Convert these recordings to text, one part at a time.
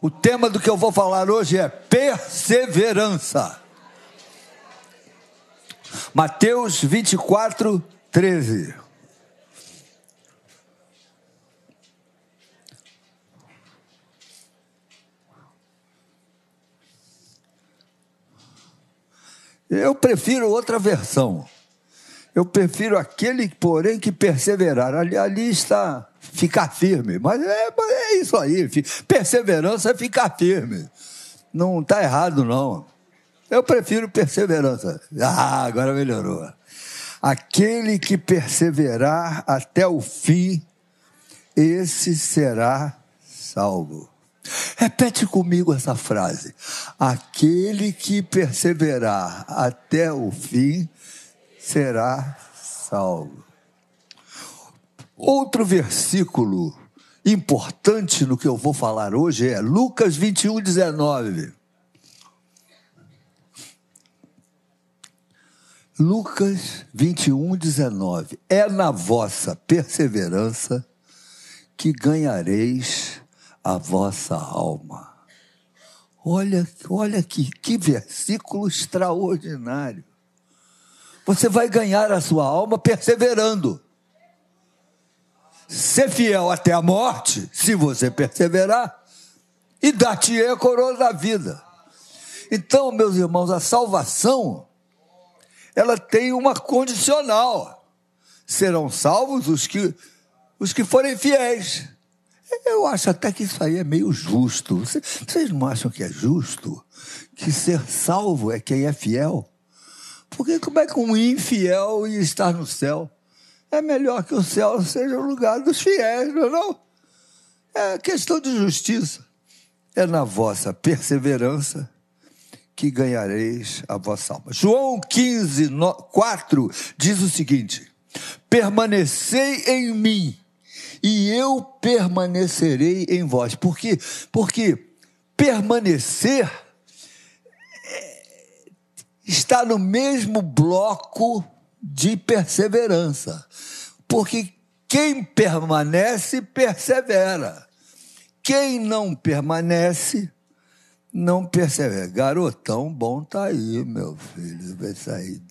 O tema do que eu vou falar hoje é perseverança. Mateus 24, 13. Eu prefiro outra versão. Eu prefiro aquele, porém, que perseverar. Ali, ali está ficar firme. Mas é, é isso aí. Perseverança é ficar firme. Não está errado, não. Eu prefiro perseverança. Ah, agora melhorou. Aquele que perseverar até o fim, esse será salvo. Repete comigo essa frase. Aquele que perseverar até o fim será salvo. Outro versículo importante no que eu vou falar hoje é Lucas 21, 19. Lucas 21, 19. É na vossa perseverança que ganhareis a vossa alma. Olha, olha que, que versículo extraordinário. Você vai ganhar a sua alma perseverando. Ser fiel até a morte, se você perseverar, e dar-te a coroa da vida. Então, meus irmãos, a salvação, ela tem uma condicional. Serão salvos os que, os que forem fiéis. Eu acho até que isso aí é meio justo. Vocês não acham que é justo? Que ser salvo é quem é fiel? Porque como é que um infiel ia estar no céu? É melhor que o céu seja o lugar dos fiéis, não é? Não? É questão de justiça. É na vossa perseverança que ganhareis a vossa alma. João 15, 4 diz o seguinte: Permanecei em mim e eu permanecerei em vós. Por quê? Porque permanecer é, está no mesmo bloco de perseverança. Porque quem permanece, persevera. Quem não permanece, não persevera. Garotão bom tá aí, meu filho. Vai sair.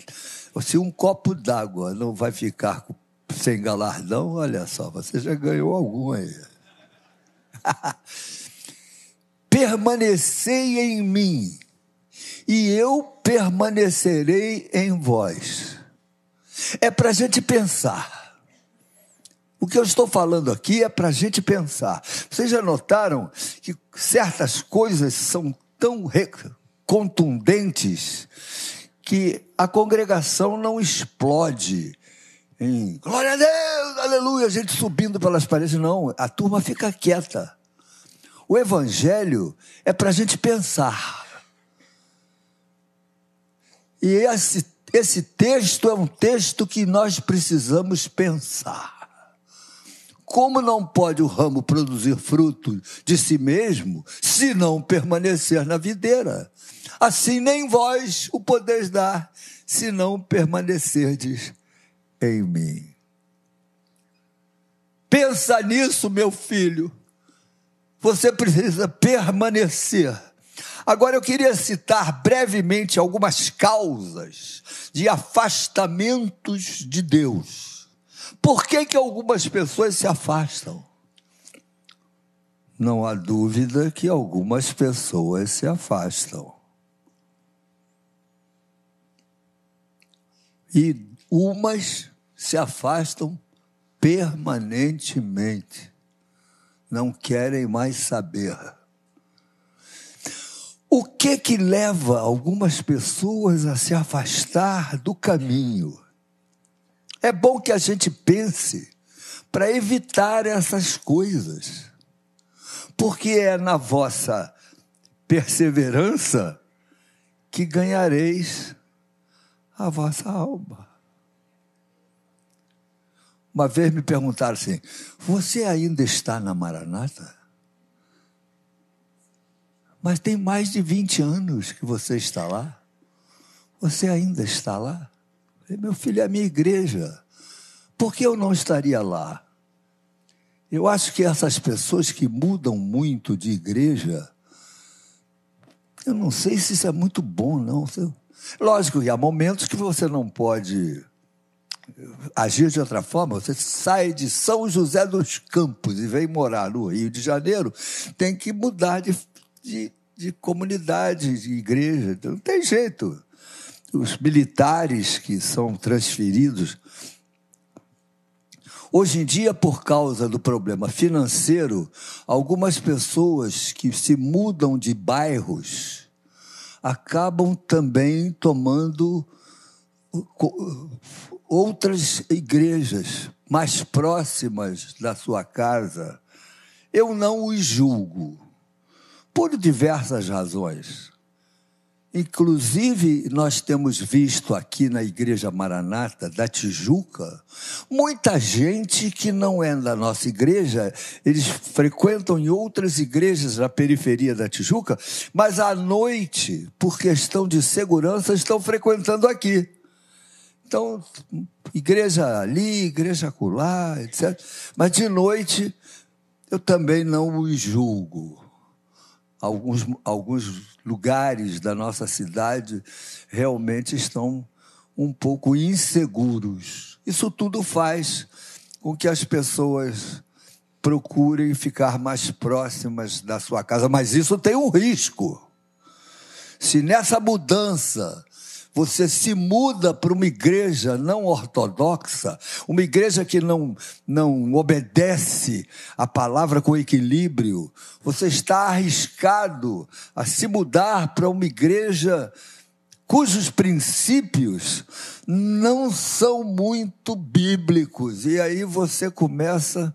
Se um copo d'água não vai ficar sem galardão, olha só, você já ganhou algum aí. Permanecei em mim, e eu permanecerei em vós. É para a gente pensar. O que eu estou falando aqui é para a gente pensar. Vocês já notaram que certas coisas são tão contundentes que a congregação não explode em glória a Deus, aleluia, a gente subindo pelas paredes. Não, a turma fica quieta. O evangelho é para a gente pensar. E esse, esse texto é um texto que nós precisamos pensar. Como não pode o ramo produzir fruto de si mesmo se não permanecer na videira? Assim nem vós o podeis dar, se não permanecerdes em mim. Pensa nisso, meu filho. Você precisa permanecer. Agora eu queria citar brevemente algumas causas de afastamentos de Deus. Por que, que algumas pessoas se afastam? Não há dúvida que algumas pessoas se afastam. E Umas se afastam permanentemente, não querem mais saber. O que que leva algumas pessoas a se afastar do caminho? É bom que a gente pense para evitar essas coisas, porque é na vossa perseverança que ganhareis a vossa alma. Uma vez me perguntaram assim: Você ainda está na Maranata? Mas tem mais de 20 anos que você está lá. Você ainda está lá? Meu filho, é a minha igreja. Por que eu não estaria lá? Eu acho que essas pessoas que mudam muito de igreja Eu não sei se isso é muito bom, não. Lógico que há momentos que você não pode agir de outra forma, você sai de São José dos Campos e vem morar no Rio de Janeiro, tem que mudar de, de, de comunidade, de igreja. Então, não tem jeito. Os militares que são transferidos. Hoje em dia, por causa do problema financeiro, algumas pessoas que se mudam de bairros acabam também tomando outras igrejas mais próximas da sua casa, eu não os julgo, por diversas razões. Inclusive, nós temos visto aqui na Igreja Maranata da Tijuca, muita gente que não é da nossa igreja, eles frequentam em outras igrejas na periferia da Tijuca, mas à noite, por questão de segurança, estão frequentando aqui. Então, igreja ali, igreja acolá, etc. Mas de noite, eu também não os julgo. Alguns, alguns lugares da nossa cidade realmente estão um pouco inseguros. Isso tudo faz com que as pessoas procurem ficar mais próximas da sua casa, mas isso tem um risco. Se nessa mudança você se muda para uma igreja não ortodoxa, uma igreja que não, não obedece a palavra com equilíbrio, você está arriscado a se mudar para uma igreja cujos princípios não são muito bíblicos. E aí você começa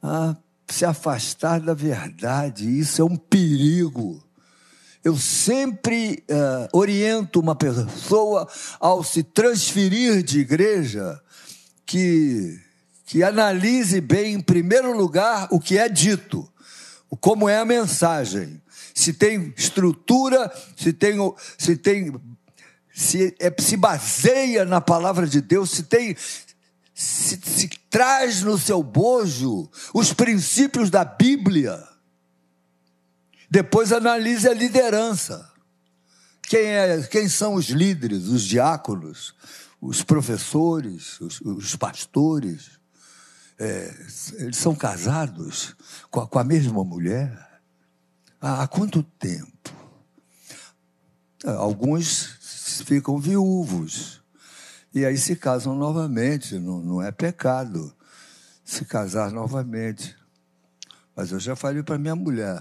a se afastar da verdade. Isso é um perigo. Eu sempre uh, oriento uma pessoa ao se transferir de igreja que, que analise bem, em primeiro lugar, o que é dito, como é a mensagem, se tem estrutura, se tem, se tem se, é, se baseia na palavra de Deus, se tem se, se traz no seu bojo os princípios da Bíblia. Depois analise a liderança. Quem, é, quem são os líderes, os diáconos, os professores, os, os pastores? É, eles são casados com a, com a mesma mulher? Há, há quanto tempo? É, alguns ficam viúvos e aí se casam novamente, não, não é pecado se casar novamente. Mas eu já falei para minha mulher: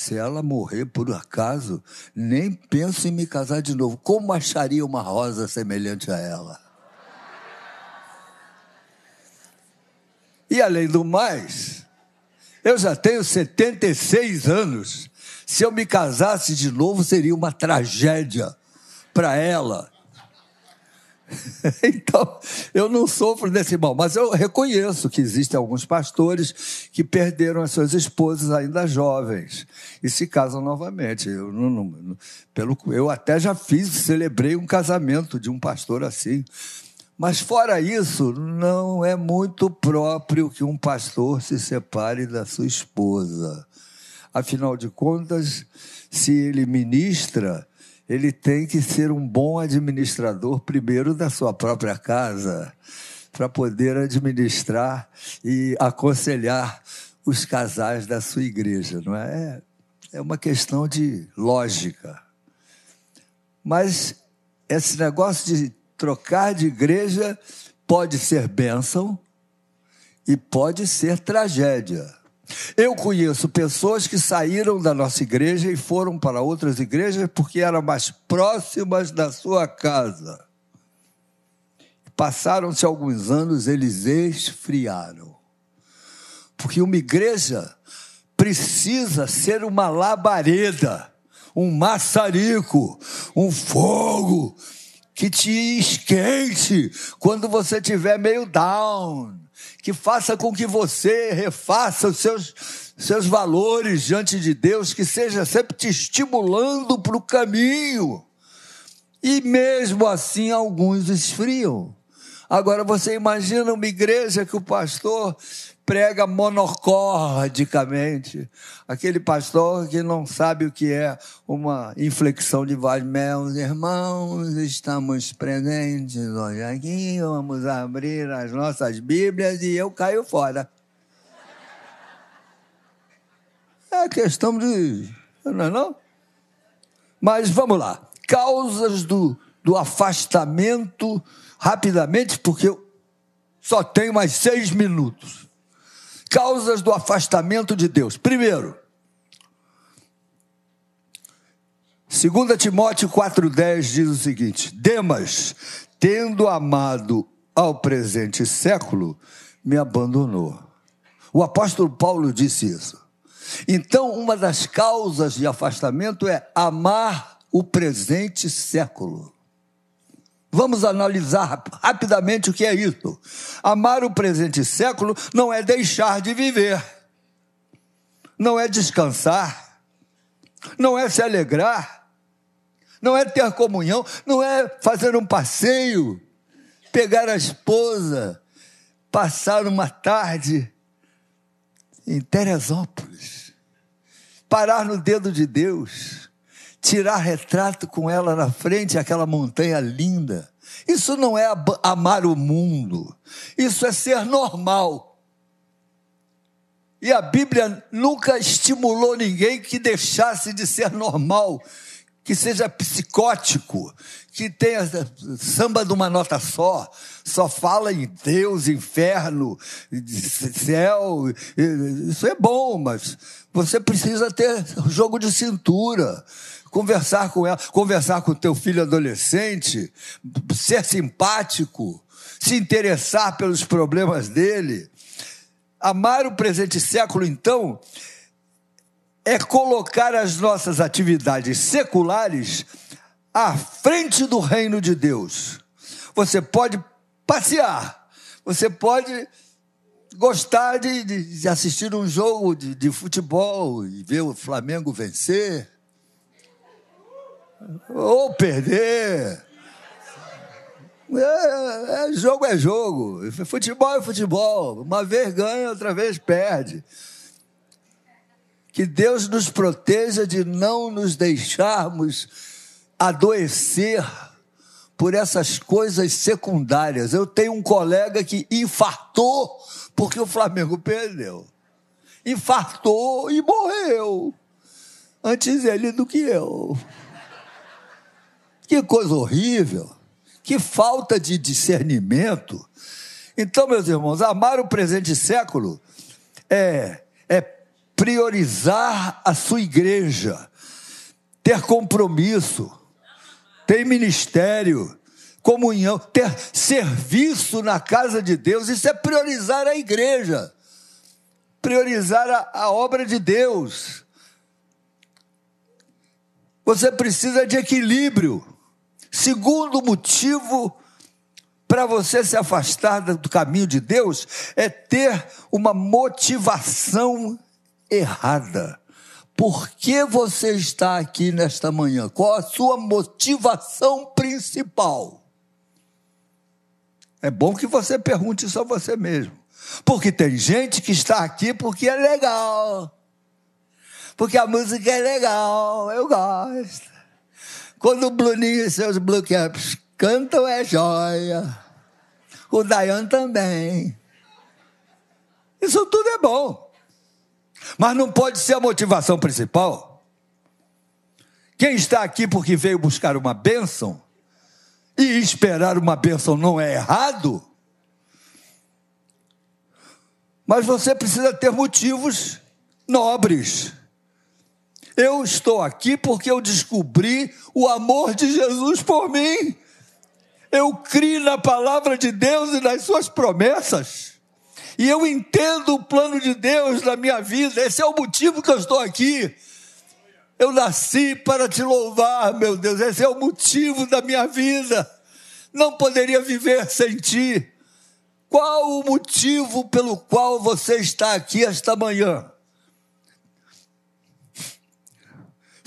se ela morrer por acaso, nem penso em me casar de novo. Como acharia uma rosa semelhante a ela? E além do mais, eu já tenho 76 anos. Se eu me casasse de novo, seria uma tragédia para ela então, eu não sofro desse mal, mas eu reconheço que existem alguns pastores que perderam as suas esposas ainda jovens e se casam novamente. Eu, não, não, pelo, eu até já fiz, celebrei um casamento de um pastor assim. Mas fora isso, não é muito próprio que um pastor se separe da sua esposa. Afinal de contas, se ele ministra, ele tem que ser um bom administrador, primeiro, da sua própria casa, para poder administrar e aconselhar os casais da sua igreja, não é? É uma questão de lógica. Mas esse negócio de trocar de igreja pode ser bênção e pode ser tragédia. Eu conheço pessoas que saíram da nossa igreja e foram para outras igrejas porque eram mais próximas da sua casa. Passaram-se alguns anos, eles esfriaram. Porque uma igreja precisa ser uma labareda, um maçarico, um fogo que te esquente quando você estiver meio down que faça com que você refaça os seus, seus valores diante de Deus, que seja sempre te estimulando para o caminho. E mesmo assim, alguns esfriam. Agora você imagina uma igreja que o pastor prega monocordicamente, aquele pastor que não sabe o que é uma inflexão de voz. Meus irmãos, estamos presentes hoje aqui, vamos abrir as nossas Bíblias e eu caio fora. É questão de. Não é não? Mas vamos lá. Causas do, do afastamento, rapidamente, porque eu só tenho mais seis minutos. Causas do afastamento de Deus. Primeiro, 2 Timóteo 4,10 diz o seguinte: Demas, tendo amado ao presente século, me abandonou. O apóstolo Paulo disse isso. Então, uma das causas de afastamento é amar o presente século. Vamos analisar rapidamente o que é isso. Amar o presente século não é deixar de viver, não é descansar, não é se alegrar, não é ter comunhão, não é fazer um passeio, pegar a esposa, passar uma tarde em Teresópolis, parar no dedo de Deus tirar retrato com ela na frente, aquela montanha linda. Isso não é amar o mundo, isso é ser normal. E a Bíblia nunca estimulou ninguém que deixasse de ser normal, que seja psicótico, que tenha samba de uma nota só, só fala em Deus, inferno, céu. Isso é bom, mas você precisa ter jogo de cintura conversar com ela, conversar com o teu filho adolescente, ser simpático, se interessar pelos problemas dele. Amar o presente século, então, é colocar as nossas atividades seculares à frente do reino de Deus. Você pode passear, você pode gostar de, de assistir um jogo de, de futebol e ver o Flamengo vencer ou perder. É, é, jogo é jogo. Futebol é futebol. Uma vez ganha, outra vez perde. Que Deus nos proteja de não nos deixarmos adoecer por essas coisas secundárias. Eu tenho um colega que infartou porque o Flamengo perdeu. Infartou e morreu. Antes ele do que eu. Que coisa horrível, que falta de discernimento. Então, meus irmãos, amar o presente século é, é priorizar a sua igreja, ter compromisso, ter ministério, comunhão, ter serviço na casa de Deus, isso é priorizar a igreja, priorizar a, a obra de Deus. Você precisa de equilíbrio. Segundo motivo para você se afastar do caminho de Deus é ter uma motivação errada. Por que você está aqui nesta manhã? Qual a sua motivação principal? É bom que você pergunte isso a você mesmo. Porque tem gente que está aqui porque é legal. Porque a música é legal, eu gosto. Quando o Bruninho e seus Blue Caps cantam, é joia. O Dayan também. Isso tudo é bom. Mas não pode ser a motivação principal. Quem está aqui porque veio buscar uma bênção, e esperar uma bênção não é errado, mas você precisa ter motivos nobres. Eu estou aqui porque eu descobri o amor de Jesus por mim. Eu criei na palavra de Deus e nas suas promessas. E eu entendo o plano de Deus na minha vida. Esse é o motivo que eu estou aqui. Eu nasci para te louvar, meu Deus. Esse é o motivo da minha vida. Não poderia viver sem ti. Qual o motivo pelo qual você está aqui esta manhã?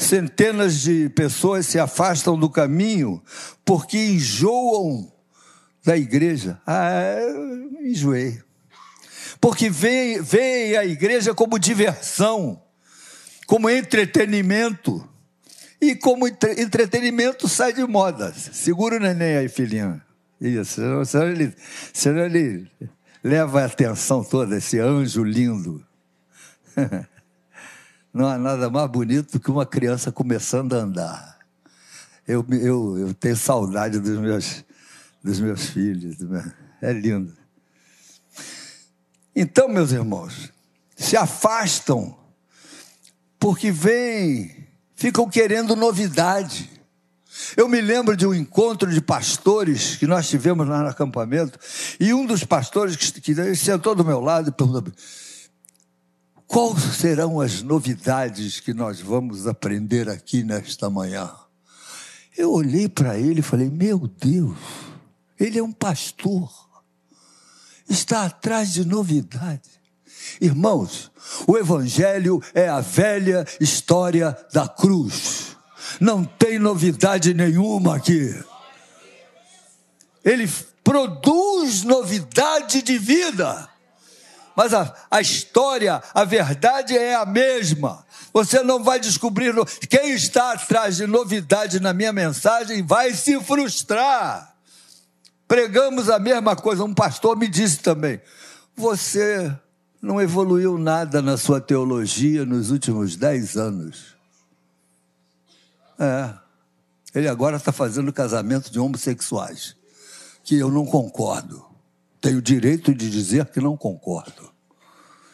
Centenas de pessoas se afastam do caminho porque enjoam da igreja. Ah, enjoei. porque veem, veem a igreja como diversão, como entretenimento. E como entretenimento sai de moda. Segura o neném aí, filhinho. Isso, senão ele, senão ele leva a atenção toda, esse anjo lindo. Não há nada mais bonito do que uma criança começando a andar. Eu, eu, eu tenho saudade dos meus, dos meus filhos. É lindo. Então, meus irmãos, se afastam porque vêm, ficam querendo novidade. Eu me lembro de um encontro de pastores que nós tivemos lá no acampamento, e um dos pastores que, que sentou do meu lado e perguntou: quais serão as novidades que nós vamos aprender aqui nesta manhã? Eu olhei para ele e falei: Meu Deus, ele é um pastor, está atrás de novidade. Irmãos, o Evangelho é a velha história da cruz, não tem novidade nenhuma aqui. Ele produz novidade de vida, mas a, a história, a verdade é a mesma. Você não vai descobrir. Quem está atrás de novidade na minha mensagem vai se frustrar. Pregamos a mesma coisa. Um pastor me disse também: Você não evoluiu nada na sua teologia nos últimos dez anos. É. Ele agora está fazendo casamento de homossexuais, que eu não concordo. Tenho o direito de dizer que não concordo.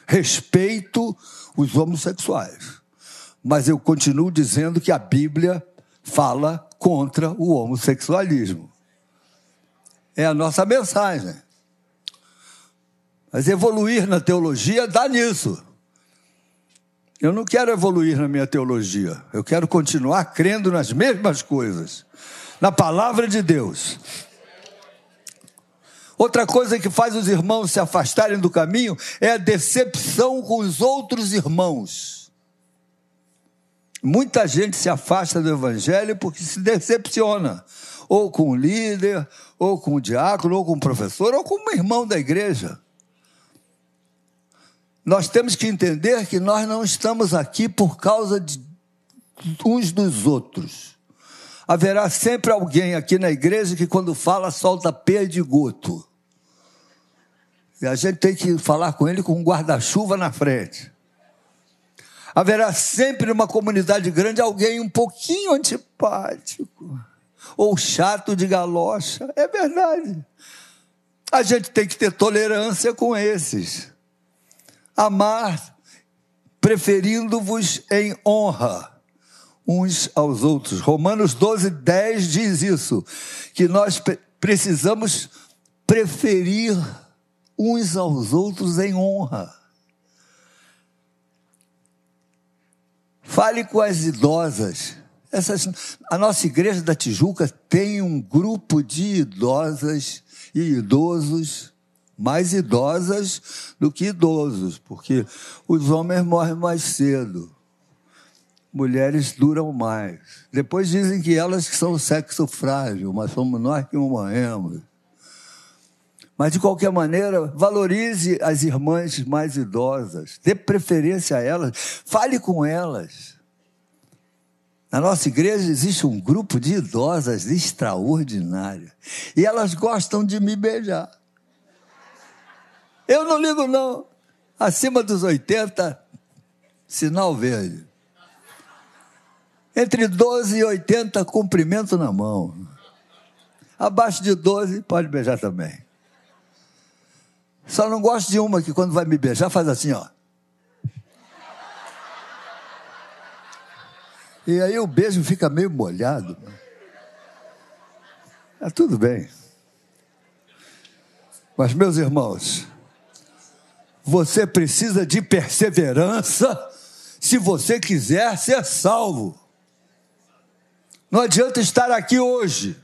Respeito os homossexuais mas eu continuo dizendo que a Bíblia fala contra o homossexualismo. É a nossa mensagem. Mas evoluir na teologia dá nisso. Eu não quero evoluir na minha teologia. Eu quero continuar crendo nas mesmas coisas, na palavra de Deus. Outra coisa que faz os irmãos se afastarem do caminho é a decepção com os outros irmãos. Muita gente se afasta do evangelho porque se decepciona, ou com o líder, ou com o diácono, ou com o professor, ou com um irmão da igreja. Nós temos que entender que nós não estamos aqui por causa de uns dos outros. Haverá sempre alguém aqui na igreja que, quando fala, solta perdigoto. E a gente tem que falar com ele com um guarda-chuva na frente haverá sempre numa comunidade grande alguém um pouquinho antipático ou chato de galocha. É verdade. A gente tem que ter tolerância com esses. Amar, preferindo-vos em honra uns aos outros. Romanos 12, 10 diz isso, que nós precisamos preferir uns aos outros em honra. Fale com as idosas. Essas, a nossa igreja da Tijuca tem um grupo de idosas e idosos, mais idosas do que idosos, porque os homens morrem mais cedo, mulheres duram mais. Depois dizem que elas são o sexo frágil, mas somos nós que morremos. Mas, de qualquer maneira, valorize as irmãs mais idosas, dê preferência a elas, fale com elas. Na nossa igreja existe um grupo de idosas extraordinárias. E elas gostam de me beijar. Eu não ligo, não. Acima dos 80, sinal verde. Entre 12 e 80, cumprimento na mão. Abaixo de 12, pode beijar também. Só não gosto de uma que quando vai me beijar faz assim, ó. E aí o beijo fica meio molhado. É tudo bem. Mas, meus irmãos, você precisa de perseverança se você quiser ser salvo. Não adianta estar aqui hoje.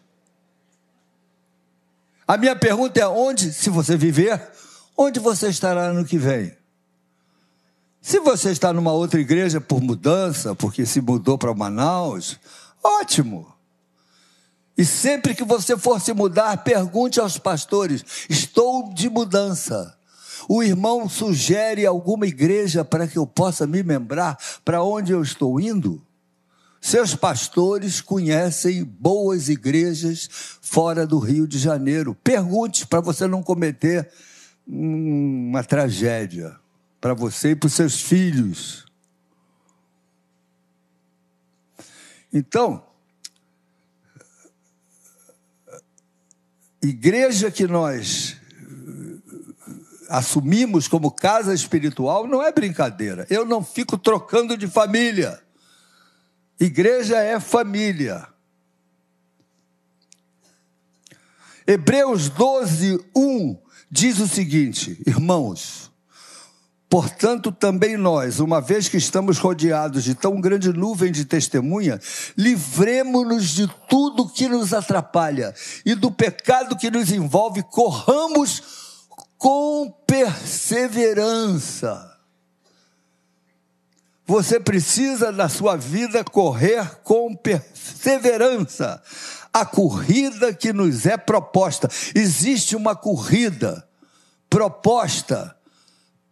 A minha pergunta é: onde, se você viver, onde você estará no que vem? Se você está numa outra igreja por mudança, porque se mudou para Manaus, ótimo. E sempre que você for se mudar, pergunte aos pastores: estou de mudança. O irmão sugere alguma igreja para que eu possa me lembrar para onde eu estou indo? Seus pastores conhecem boas igrejas fora do Rio de Janeiro. Pergunte para você não cometer uma tragédia para você e para os seus filhos. Então, igreja que nós assumimos como casa espiritual não é brincadeira. Eu não fico trocando de família. Igreja é família. Hebreus 12, 1 diz o seguinte: Irmãos, Portanto, também nós, uma vez que estamos rodeados de tão grande nuvem de testemunha, livremos-nos de tudo que nos atrapalha e do pecado que nos envolve, corramos com perseverança. Você precisa na sua vida correr com perseverança. A corrida que nos é proposta. Existe uma corrida proposta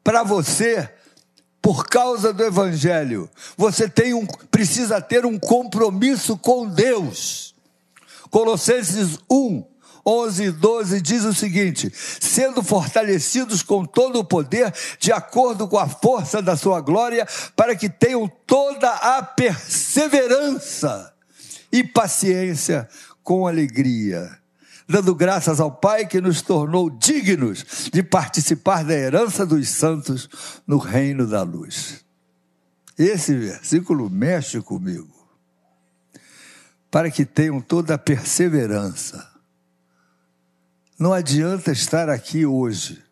para você por causa do evangelho. Você tem um precisa ter um compromisso com Deus. Colossenses 1 11 e 12 diz o seguinte: sendo fortalecidos com todo o poder, de acordo com a força da sua glória, para que tenham toda a perseverança e paciência com alegria dando graças ao Pai que nos tornou dignos de participar da herança dos santos no reino da luz. Esse versículo mexe comigo. Para que tenham toda a perseverança. Não adianta estar aqui hoje.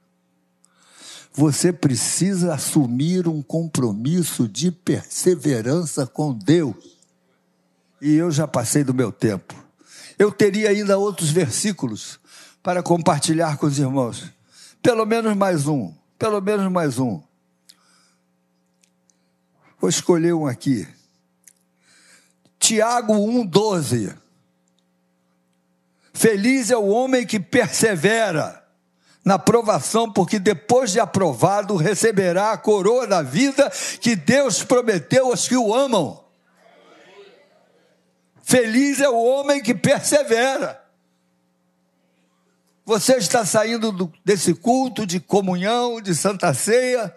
Você precisa assumir um compromisso de perseverança com Deus. E eu já passei do meu tempo. Eu teria ainda outros versículos para compartilhar com os irmãos. Pelo menos mais um. Pelo menos mais um. Vou escolher um aqui. Tiago 1,12. Feliz é o homem que persevera na provação, porque depois de aprovado receberá a coroa da vida que Deus prometeu aos que o amam. Feliz é o homem que persevera. Você está saindo do, desse culto de comunhão, de santa ceia,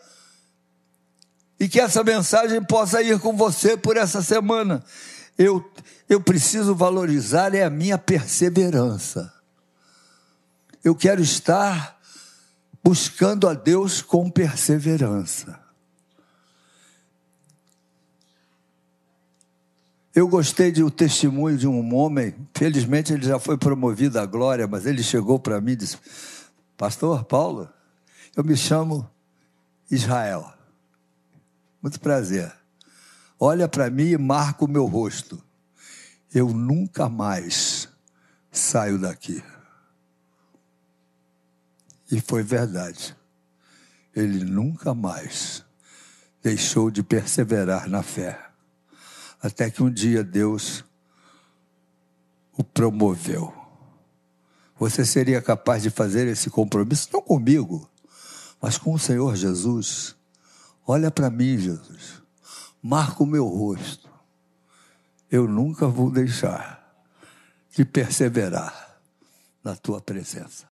e que essa mensagem possa ir com você por essa semana. Eu, eu preciso valorizar é a minha perseverança. Eu quero estar buscando a Deus com perseverança. Eu gostei do testemunho de um homem, felizmente ele já foi promovido à glória, mas ele chegou para mim e disse: Pastor Paulo, eu me chamo Israel. Muito prazer. Olha para mim e marca o meu rosto. Eu nunca mais saio daqui. E foi verdade. Ele nunca mais deixou de perseverar na fé até que um dia Deus o promoveu. Você seria capaz de fazer esse compromisso, não comigo, mas com o Senhor Jesus? Olha para mim, Jesus, marca o meu rosto. Eu nunca vou deixar de perseverar na tua presença.